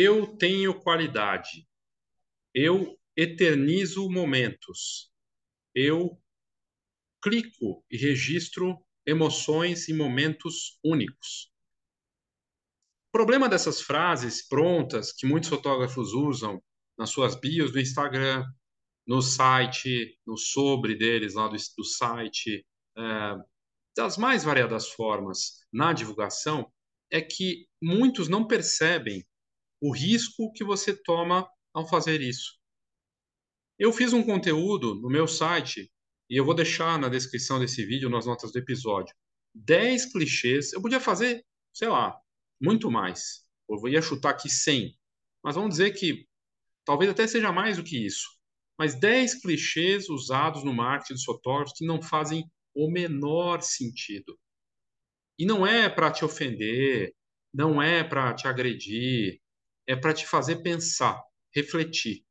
Eu tenho qualidade. Eu eternizo momentos. Eu clico e registro emoções e momentos únicos. O problema dessas frases prontas que muitos fotógrafos usam nas suas bios do Instagram, no site, no sobre deles lá do, do site, é, das mais variadas formas na divulgação, é que muitos não percebem o risco que você toma ao fazer isso. Eu fiz um conteúdo no meu site e eu vou deixar na descrição desse vídeo, nas notas do episódio, 10 clichês. Eu podia fazer, sei lá, muito mais. Eu ia chutar aqui 100. Mas vamos dizer que talvez até seja mais do que isso. Mas 10 clichês usados no marketing dos fotógrafos que não fazem o menor sentido. E não é para te ofender, não é para te agredir, é para te fazer pensar, refletir.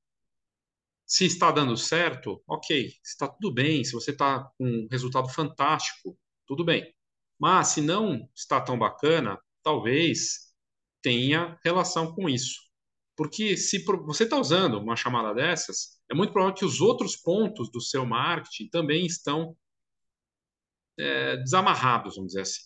Se está dando certo, ok, está tudo bem. Se você está com um resultado fantástico, tudo bem. Mas se não está tão bacana, talvez tenha relação com isso. Porque se você está usando uma chamada dessas, é muito provável que os outros pontos do seu marketing também estão é, desamarrados, vamos dizer assim.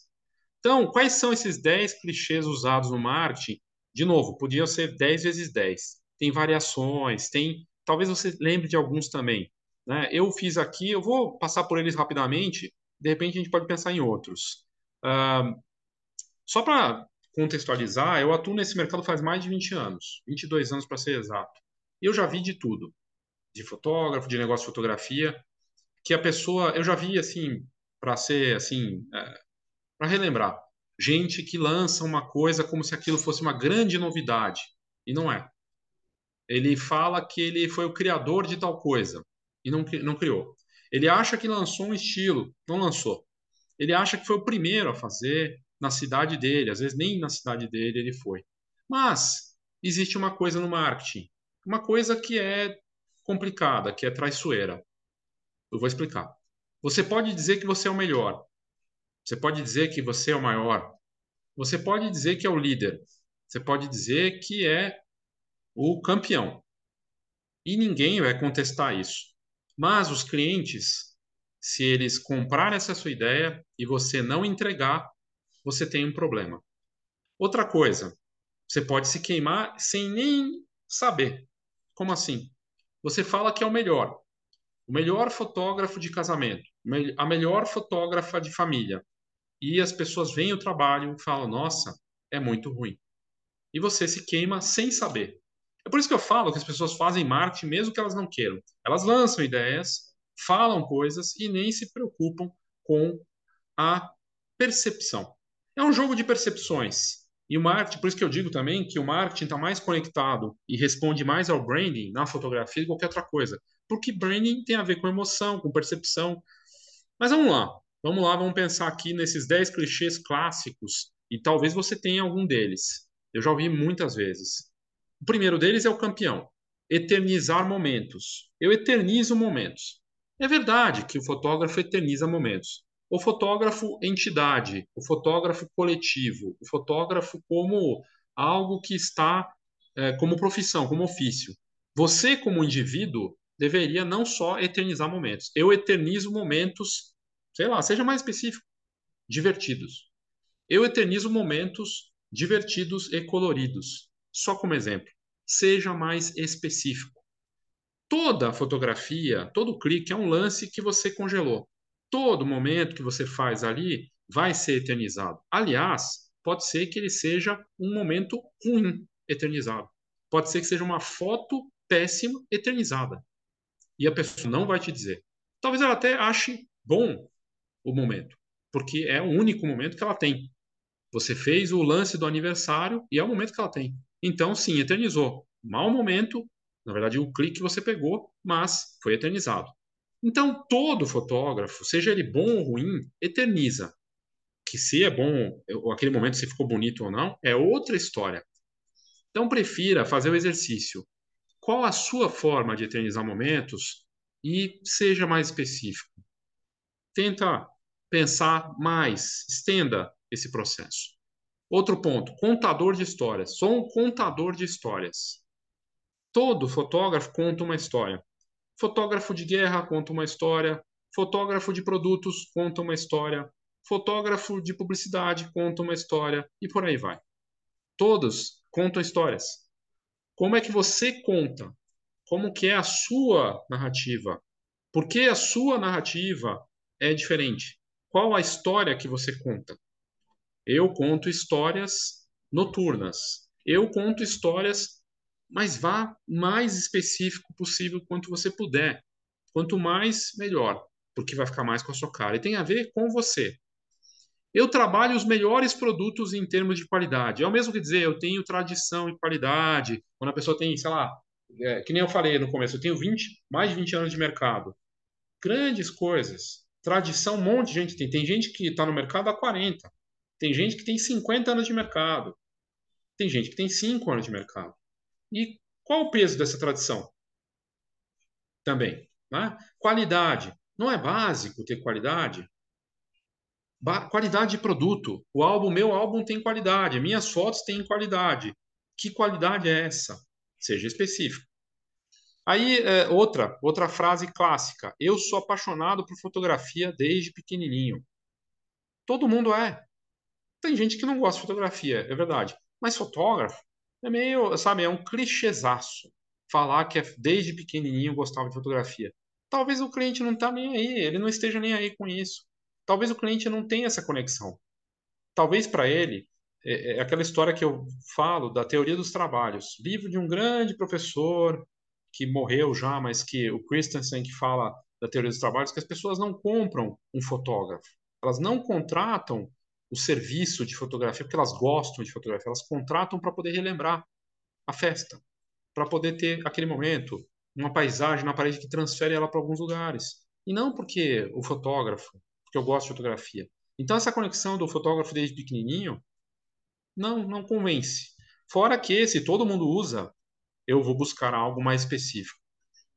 Então, quais são esses 10 clichês usados no marketing? De novo, podiam ser 10 vezes 10. Tem variações, tem talvez você lembre de alguns também. Né? Eu fiz aqui, eu vou passar por eles rapidamente, de repente a gente pode pensar em outros. Uh, só para contextualizar, eu atuo nesse mercado faz mais de 20 anos, 22 anos para ser exato. Eu já vi de tudo, de fotógrafo, de negócio de fotografia, que a pessoa, eu já vi assim, para ser assim, é, para relembrar, gente que lança uma coisa como se aquilo fosse uma grande novidade, e não é ele fala que ele foi o criador de tal coisa e não, não criou. Ele acha que lançou um estilo, não lançou. Ele acha que foi o primeiro a fazer na cidade dele, às vezes nem na cidade dele ele foi. Mas existe uma coisa no marketing, uma coisa que é complicada, que é traiçoeira. Eu vou explicar. Você pode dizer que você é o melhor. Você pode dizer que você é o maior. Você pode dizer que é o líder. Você pode dizer que é o campeão. E ninguém vai contestar isso. Mas os clientes, se eles comprarem essa sua ideia e você não entregar, você tem um problema. Outra coisa, você pode se queimar sem nem saber. Como assim? Você fala que é o melhor, o melhor fotógrafo de casamento, a melhor fotógrafa de família. E as pessoas veem o trabalho e falam: nossa, é muito ruim. E você se queima sem saber. É por isso que eu falo que as pessoas fazem marketing mesmo que elas não queiram. Elas lançam ideias, falam coisas e nem se preocupam com a percepção. É um jogo de percepções. E o marketing, por isso que eu digo também que o marketing está mais conectado e responde mais ao branding na fotografia do que qualquer outra coisa. Porque branding tem a ver com emoção, com percepção. Mas vamos lá. Vamos lá, vamos pensar aqui nesses 10 clichês clássicos e talvez você tenha algum deles. Eu já ouvi muitas vezes. O primeiro deles é o campeão, eternizar momentos. Eu eternizo momentos. É verdade que o fotógrafo eterniza momentos. O fotógrafo entidade, o fotógrafo coletivo, o fotógrafo como algo que está é, como profissão, como ofício. Você, como indivíduo, deveria não só eternizar momentos. Eu eternizo momentos, sei lá, seja mais específico, divertidos. Eu eternizo momentos divertidos e coloridos. Só como exemplo, seja mais específico. Toda fotografia, todo clique é um lance que você congelou. Todo momento que você faz ali vai ser eternizado. Aliás, pode ser que ele seja um momento ruim eternizado. Pode ser que seja uma foto péssima eternizada. E a pessoa não vai te dizer. Talvez ela até ache bom o momento, porque é o único momento que ela tem. Você fez o lance do aniversário e é o momento que ela tem. Então, sim, eternizou. Mau momento, na verdade, o clique que você pegou, mas foi eternizado. Então, todo fotógrafo, seja ele bom ou ruim, eterniza. Que se é bom, ou aquele momento se ficou bonito ou não, é outra história. Então, prefira fazer o exercício. Qual a sua forma de eternizar momentos e seja mais específico. Tenta pensar mais, estenda esse processo. Outro ponto, contador de histórias. Sou um contador de histórias. Todo fotógrafo conta uma história. Fotógrafo de guerra conta uma história. Fotógrafo de produtos conta uma história. Fotógrafo de publicidade conta uma história. E por aí vai. Todos contam histórias. Como é que você conta? Como que é a sua narrativa? Por que a sua narrativa é diferente? Qual a história que você conta? Eu conto histórias noturnas. Eu conto histórias, mas vá mais específico possível quanto você puder. Quanto mais, melhor, porque vai ficar mais com a sua cara. E tem a ver com você. Eu trabalho os melhores produtos em termos de qualidade. É o mesmo que dizer, eu tenho tradição em qualidade. Quando a pessoa tem, sei lá, é, que nem eu falei no começo, eu tenho 20, mais de 20 anos de mercado. Grandes coisas. Tradição, um monte de gente tem. Tem gente que está no mercado há 40. Tem gente que tem 50 anos de mercado. Tem gente que tem 5 anos de mercado. E qual o peso dessa tradição? Também. Né? Qualidade. Não é básico ter qualidade? Ba qualidade de produto. O álbum, meu álbum tem qualidade. Minhas fotos têm qualidade. Que qualidade é essa? Seja específico. Aí, é, outra, outra frase clássica. Eu sou apaixonado por fotografia desde pequenininho. Todo mundo é. Tem gente que não gosta de fotografia, é verdade. Mas fotógrafo é meio, sabe, é um clichêzaço falar que é, desde pequenininho gostava de fotografia. Talvez o cliente não está nem aí, ele não esteja nem aí com isso. Talvez o cliente não tenha essa conexão. Talvez para ele é, é, aquela história que eu falo da teoria dos trabalhos, livro de um grande professor que morreu já, mas que o Christensen que fala da teoria dos trabalhos, que as pessoas não compram um fotógrafo, elas não contratam o serviço de fotografia porque elas gostam de fotografia, elas contratam para poder relembrar a festa, para poder ter aquele momento, uma paisagem na parede que transfere ela para alguns lugares. E não porque o fotógrafo, porque eu gosto de fotografia. Então essa conexão do fotógrafo desde pequenininho não, não convence. Fora que, se todo mundo usa, eu vou buscar algo mais específico.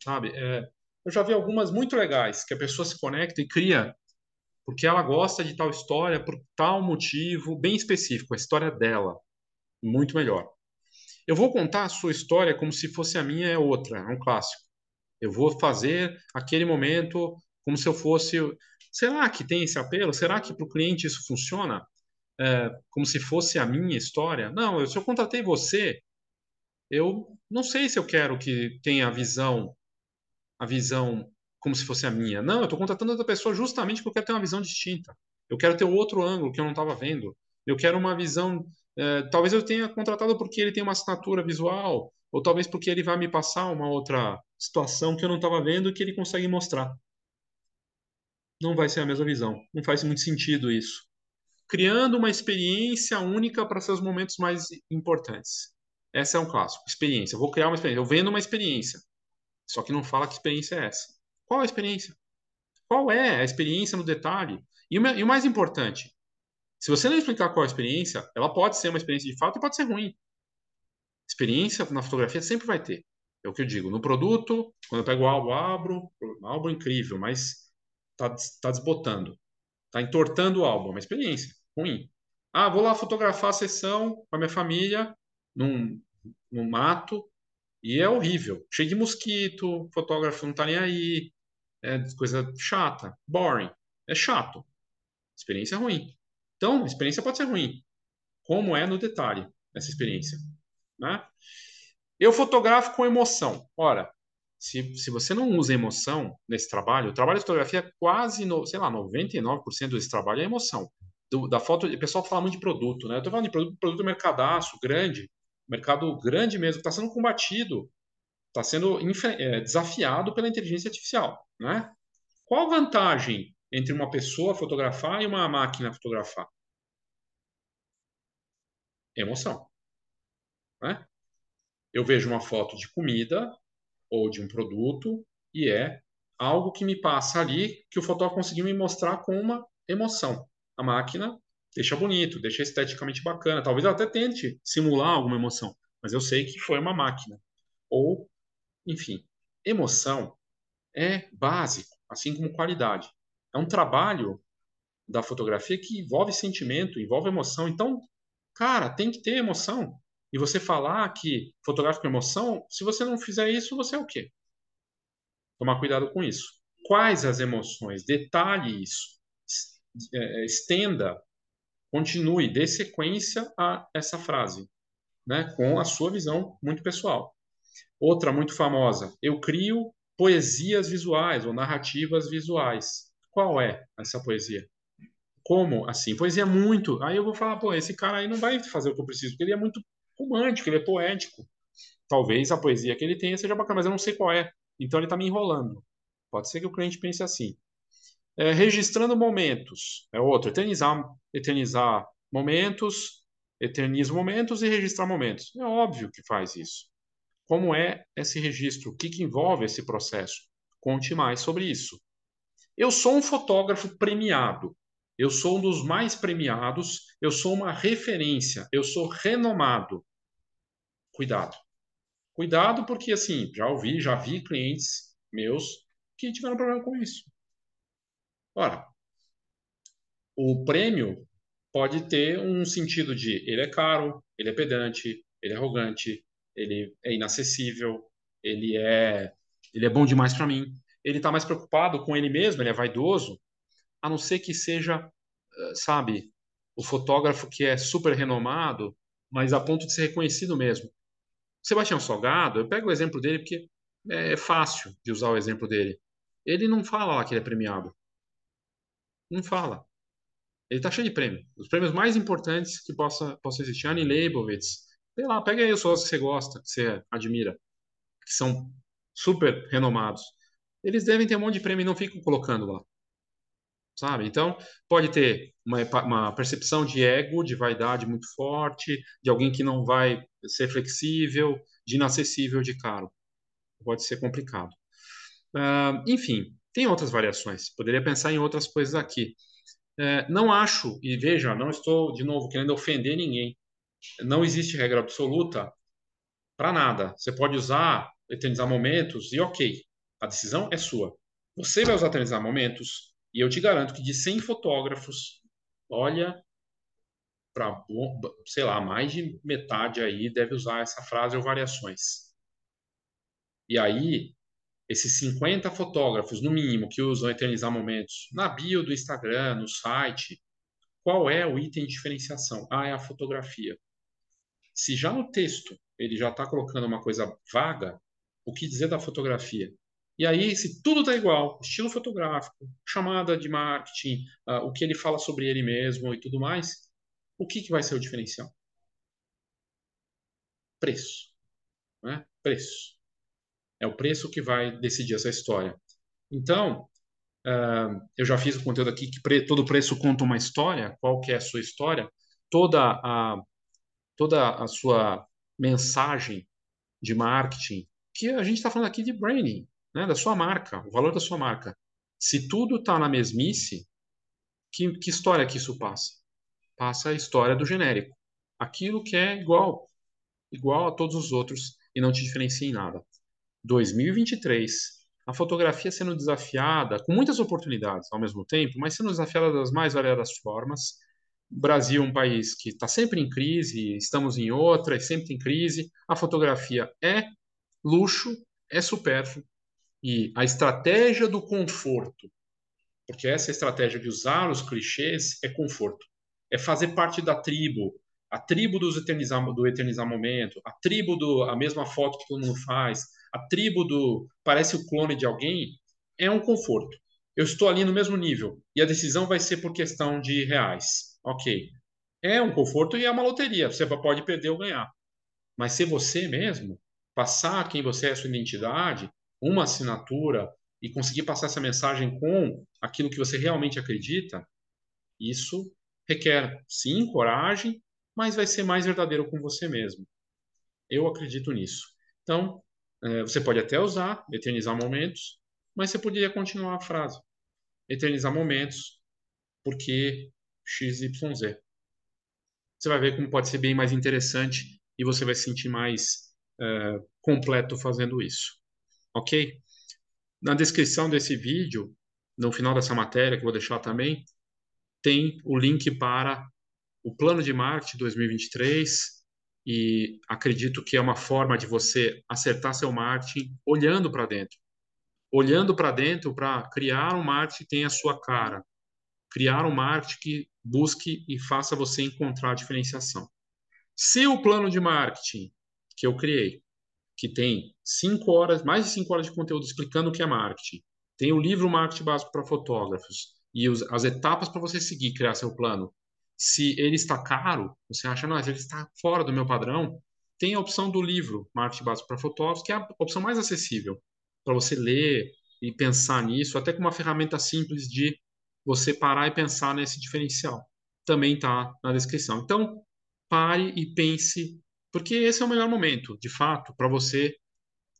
Sabe? É, eu já vi algumas muito legais, que a pessoa se conecta e cria, porque ela gosta de tal história, por tal motivo, bem específico, a história dela. Muito melhor. Eu vou contar a sua história como se fosse a minha é outra, é um clássico. Eu vou fazer aquele momento como se eu fosse. Será que tem esse apelo? Será que para o cliente isso funciona? é, como se fosse a minha história. Não, eu, se eu contratei você, eu não sei se eu quero que tenha a visão, a visão como se fosse a minha. Não, eu estou contratando outra pessoa justamente porque eu quero ter uma visão distinta. Eu quero ter outro ângulo que eu não estava vendo. Eu quero uma visão. É, talvez eu tenha contratado porque ele tem uma assinatura visual, ou talvez porque ele vai me passar uma outra situação que eu não estava vendo e que ele consegue mostrar. Não vai ser a mesma visão. Não faz muito sentido isso criando uma experiência única para seus momentos mais importantes. Essa é um clássico. Experiência. Eu vou criar uma experiência. Eu vendo uma experiência. Só que não fala que experiência é essa. Qual é a experiência? Qual é a experiência no detalhe? E o, mais importante, se você não explicar qual é a experiência, ela pode ser uma experiência de fato e pode ser ruim. Experiência na fotografia sempre vai ter. É o que eu digo. No produto, quando eu pego o álbum, abro, um álbum incrível, mas está tá desbotando. Está entortando o álbum, é uma experiência ruim. Ah, vou lá fotografar a sessão com a minha família num, num mato e é horrível. Cheio de mosquito, fotógrafo não está nem aí, é coisa chata, boring. É chato. Experiência ruim. Então, experiência pode ser ruim. Como é no detalhe essa experiência. Né? Eu fotografo com emoção. Ora, se, se você não usa emoção nesse trabalho, o trabalho de fotografia é quase, no, sei lá, 99% desse trabalho é emoção. Do, da foto, o pessoal fala muito de produto, né? Eu estou falando de produto, produto mercadaço, grande, mercado grande mesmo, está sendo combatido, está sendo é, desafiado pela inteligência artificial, né? Qual a vantagem entre uma pessoa fotografar e uma máquina fotografar? Emoção. Né? Eu vejo uma foto de comida, ou de um produto e é algo que me passa ali que o fotógrafo conseguiu me mostrar com uma emoção. A máquina deixa bonito, deixa esteticamente bacana. Talvez ela até tente simular alguma emoção, mas eu sei que foi uma máquina. Ou, enfim, emoção é básico, assim como qualidade. É um trabalho da fotografia que envolve sentimento, envolve emoção. Então, Cara, tem que ter emoção. E você falar que fotografa com emoção, se você não fizer isso, você é o quê? Tomar cuidado com isso. Quais as emoções? Detalhe isso. É, estenda, continue, dê sequência a essa frase, né? com a sua visão muito pessoal. Outra muito famosa, eu crio poesias visuais ou narrativas visuais. Qual é essa poesia? Como assim? Poesia muito. Aí eu vou falar, pô, esse cara aí não vai fazer o que eu preciso, porque ele é muito romântico, ele é poético. Talvez a poesia que ele tenha seja bacana, mas eu não sei qual é. Então ele está me enrolando. Pode ser que o cliente pense assim. É, registrando momentos. É outro. Eternizar, eternizar momentos, eterniza momentos e registrar momentos. É óbvio que faz isso. Como é esse registro? O que, que envolve esse processo? Conte mais sobre isso. Eu sou um fotógrafo premiado. Eu sou um dos mais premiados. Eu sou uma referência. Eu sou renomado. Cuidado. Cuidado, porque assim, já ouvi, já vi clientes meus que tiveram problema com isso. Ora, o prêmio pode ter um sentido de ele é caro, ele é pedante, ele é arrogante, ele é inacessível, ele é ele é bom demais para mim. Ele está mais preocupado com ele mesmo, ele é vaidoso, a não ser que seja, eh, sabe, o fotógrafo que é super renomado, mas a ponto de ser reconhecido mesmo. Sebastião Salgado, eu pego o exemplo dele porque é fácil de usar o exemplo dele. Ele não fala lá que ele é premiado. Não fala. Ele está cheio de prêmio. Os prêmios mais importantes que possa, possa existir. Annie Leibovitz. Sei lá, pega aí os que você gosta, que você admira, que são super renomados. Eles devem ter um monte de prêmio e não ficam colocando lá. Sabe? Então, pode ter uma, uma percepção de ego, de vaidade muito forte, de alguém que não vai ser flexível, de inacessível de caro. Pode ser complicado. Uh, enfim, tem outras variações. Poderia pensar em outras coisas aqui. Uh, não acho, e veja, não estou, de novo, querendo ofender ninguém. Não existe regra absoluta para nada. Você pode usar, eternizar momentos e ok, a decisão é sua. Você vai usar eternizar momentos e eu te garanto que de 100 fotógrafos, olha, para, sei lá, mais de metade aí deve usar essa frase ou variações. E aí, esses 50 fotógrafos, no mínimo, que usam eternizar momentos na bio do Instagram, no site, qual é o item de diferenciação? Ah, é a fotografia. Se já no texto ele já está colocando uma coisa vaga, o que dizer da fotografia? E aí, se tudo está igual, estilo fotográfico, chamada de marketing, uh, o que ele fala sobre ele mesmo e tudo mais, o que, que vai ser o diferencial? Preço. Né? Preço. É o preço que vai decidir essa história. Então, uh, eu já fiz o conteúdo aqui que pre todo preço conta uma história. Qual que é a sua história? Toda a, toda a sua mensagem de marketing, que a gente está falando aqui de branding, né, da sua marca, o valor da sua marca. Se tudo está na mesmice, que, que história que isso passa? Passa a história do genérico. Aquilo que é igual, igual a todos os outros e não te diferencia em nada. 2023, a fotografia sendo desafiada, com muitas oportunidades ao mesmo tempo, mas sendo desafiada das mais variadas formas. O Brasil é um país que está sempre em crise, estamos em outra, e sempre tem crise. A fotografia é luxo, é supérfluo, e a estratégia do conforto, porque essa estratégia de usar os clichês é conforto, é fazer parte da tribo, a tribo dos eternizar, do eternizar momento, a tribo do a mesma foto que todo mundo faz, a tribo do parece o clone de alguém, é um conforto. Eu estou ali no mesmo nível e a decisão vai ser por questão de reais. Ok. É um conforto e é uma loteria. Você pode perder ou ganhar. Mas ser você mesmo, passar quem você é, sua identidade, uma assinatura e conseguir passar essa mensagem com aquilo que você realmente acredita, isso requer, sim, coragem, mas vai ser mais verdadeiro com você mesmo. Eu acredito nisso. Então, você pode até usar eternizar momentos, mas você poderia continuar a frase. Eternizar momentos, porque XYZ. Você vai ver como pode ser bem mais interessante e você vai se sentir mais é, completo fazendo isso. Ok? Na descrição desse vídeo, no final dessa matéria, que eu vou deixar também, tem o link para o plano de marketing 2023 e acredito que é uma forma de você acertar seu marketing olhando para dentro. Olhando para dentro para criar um marketing que tenha a sua cara. Criar um marketing que busque e faça você encontrar a diferenciação. Se o plano de marketing que eu criei, que tem cinco horas, mais de cinco horas de conteúdo explicando o que é marketing, tem o livro Marketing Básico para Fotógrafos e os, as etapas para você seguir criar seu plano, se ele está caro, você acha, não, ele está fora do meu padrão, tem a opção do livro Marketing Básico para Fotógrafos, que é a opção mais acessível para você ler e pensar nisso, até com uma ferramenta simples de você parar e pensar nesse diferencial. Também está na descrição. Então, pare e pense, porque esse é o melhor momento, de fato, para você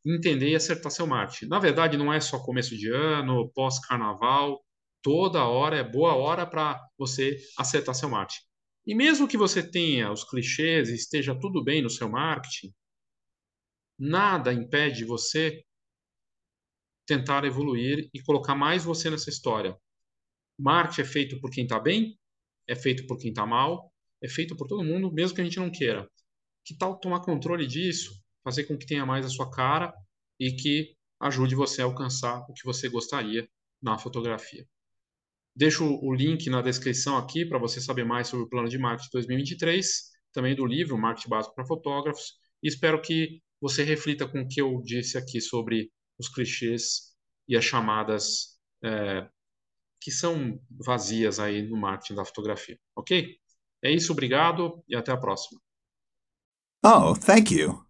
entender e acertar seu marketing. Na verdade, não é só começo de ano, pós-carnaval, toda hora é boa hora para você acertar seu marketing. E mesmo que você tenha os clichês e esteja tudo bem no seu marketing, nada impede você tentar evoluir e colocar mais você nessa história. Marketing é feito por quem está bem, é feito por quem está mal, é feito por todo mundo, mesmo que a gente não queira. Que tal tomar controle disso, fazer com que tenha mais a sua cara e que ajude você a alcançar o que você gostaria na fotografia. Deixo o link na descrição aqui para você saber mais sobre o plano de marketing 2023, também do livro Marketing Básico para Fotógrafos. E espero que você reflita com o que eu disse aqui sobre os clichês e as chamadas é, que são vazias aí no marketing da fotografia. Ok? É isso, obrigado e até a próxima. Oh, thank you.